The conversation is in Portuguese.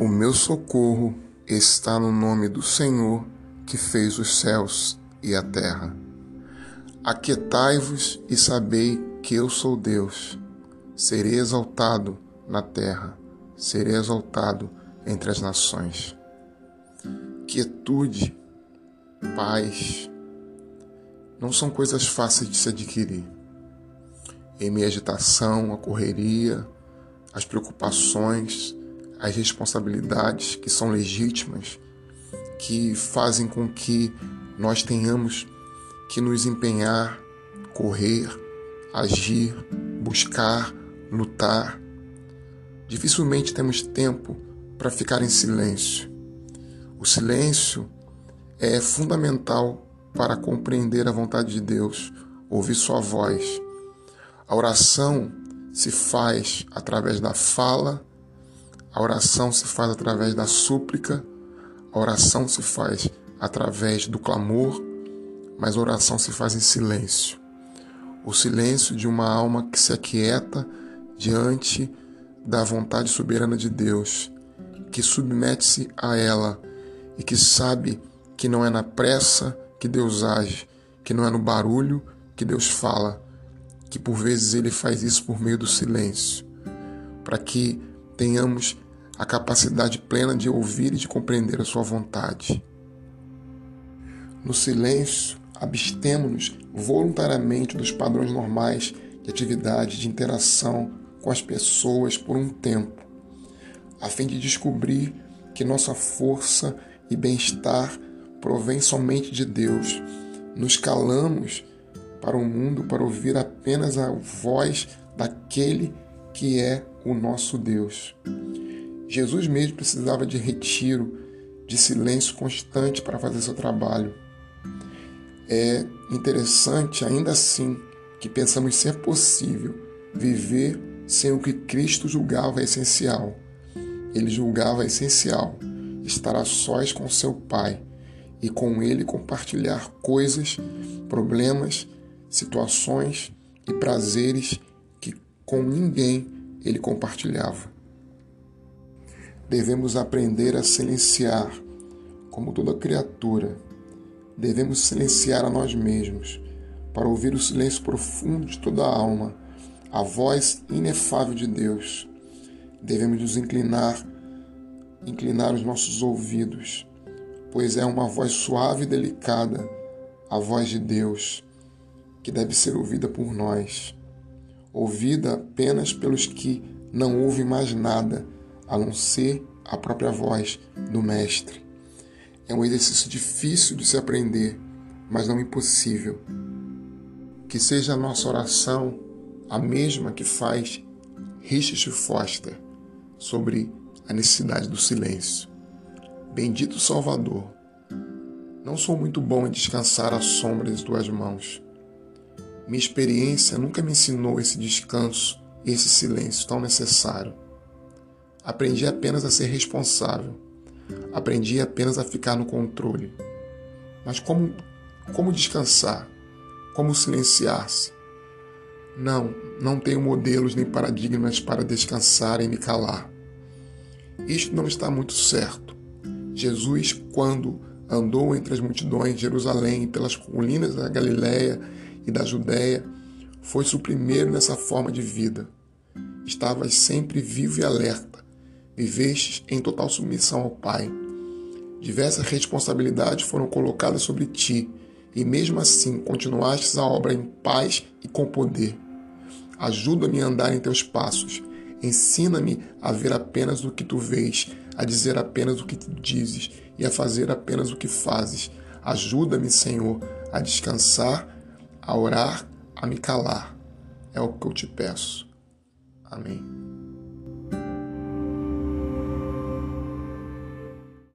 O meu socorro está no nome do Senhor que fez os céus e a terra. Aquietai-vos e sabei que eu sou Deus. Serei exaltado na terra, serei exaltado entre as nações. Quietude, paz, não são coisas fáceis de se adquirir. Em minha agitação, a correria, as preocupações, as responsabilidades que são legítimas, que fazem com que nós tenhamos que nos empenhar, correr, agir, buscar, lutar. Dificilmente temos tempo para ficar em silêncio. O silêncio é fundamental para compreender a vontade de Deus, ouvir Sua voz. A oração se faz através da fala a oração se faz através da súplica, a oração se faz através do clamor, mas a oração se faz em silêncio. O silêncio de uma alma que se aquieta diante da vontade soberana de Deus, que submete-se a ela e que sabe que não é na pressa que Deus age, que não é no barulho que Deus fala, que por vezes ele faz isso por meio do silêncio, para que tenhamos a capacidade plena de ouvir e de compreender a sua vontade. No silêncio, abstemos-nos voluntariamente dos padrões normais de atividade, de interação com as pessoas por um tempo, a fim de descobrir que nossa força e bem-estar provém somente de Deus. Nos calamos para o mundo para ouvir apenas a voz daquele que é o nosso Deus. Jesus mesmo precisava de retiro, de silêncio constante para fazer seu trabalho. É interessante, ainda assim, que pensamos ser possível viver sem o que Cristo julgava essencial. Ele julgava essencial estar a sós com seu Pai e com ele compartilhar coisas, problemas, situações e prazeres que com ninguém ele compartilhava devemos aprender a silenciar, como toda criatura. Devemos silenciar a nós mesmos, para ouvir o silêncio profundo de toda a alma, a voz inefável de Deus. Devemos nos inclinar, inclinar os nossos ouvidos, pois é uma voz suave e delicada, a voz de Deus, que deve ser ouvida por nós, ouvida apenas pelos que não ouvem mais nada a não ser a própria voz do Mestre. É um exercício difícil de se aprender, mas não impossível. Que seja a nossa oração a mesma que faz Richard Foster sobre a necessidade do silêncio. Bendito Salvador, não sou muito bom em descansar à sombra das tuas mãos. Minha experiência nunca me ensinou esse descanso esse silêncio tão necessário. Aprendi apenas a ser responsável. Aprendi apenas a ficar no controle. Mas como, como descansar? Como silenciar-se? Não, não tenho modelos nem paradigmas para descansar e me calar. Isto não está muito certo. Jesus, quando andou entre as multidões de Jerusalém, pelas colinas da Galiléia e da Judéia, foi-se o primeiro nessa forma de vida. Estavas sempre vivo e alerta, vivestes em total submissão ao Pai. Diversas responsabilidades foram colocadas sobre ti, e mesmo assim continuastes a obra em paz e com poder. Ajuda-me a andar em teus passos. Ensina-me a ver apenas o que tu vês, a dizer apenas o que tu dizes e a fazer apenas o que fazes. Ajuda-me, Senhor, a descansar, a orar, a me calar. É o que eu te peço. Amém.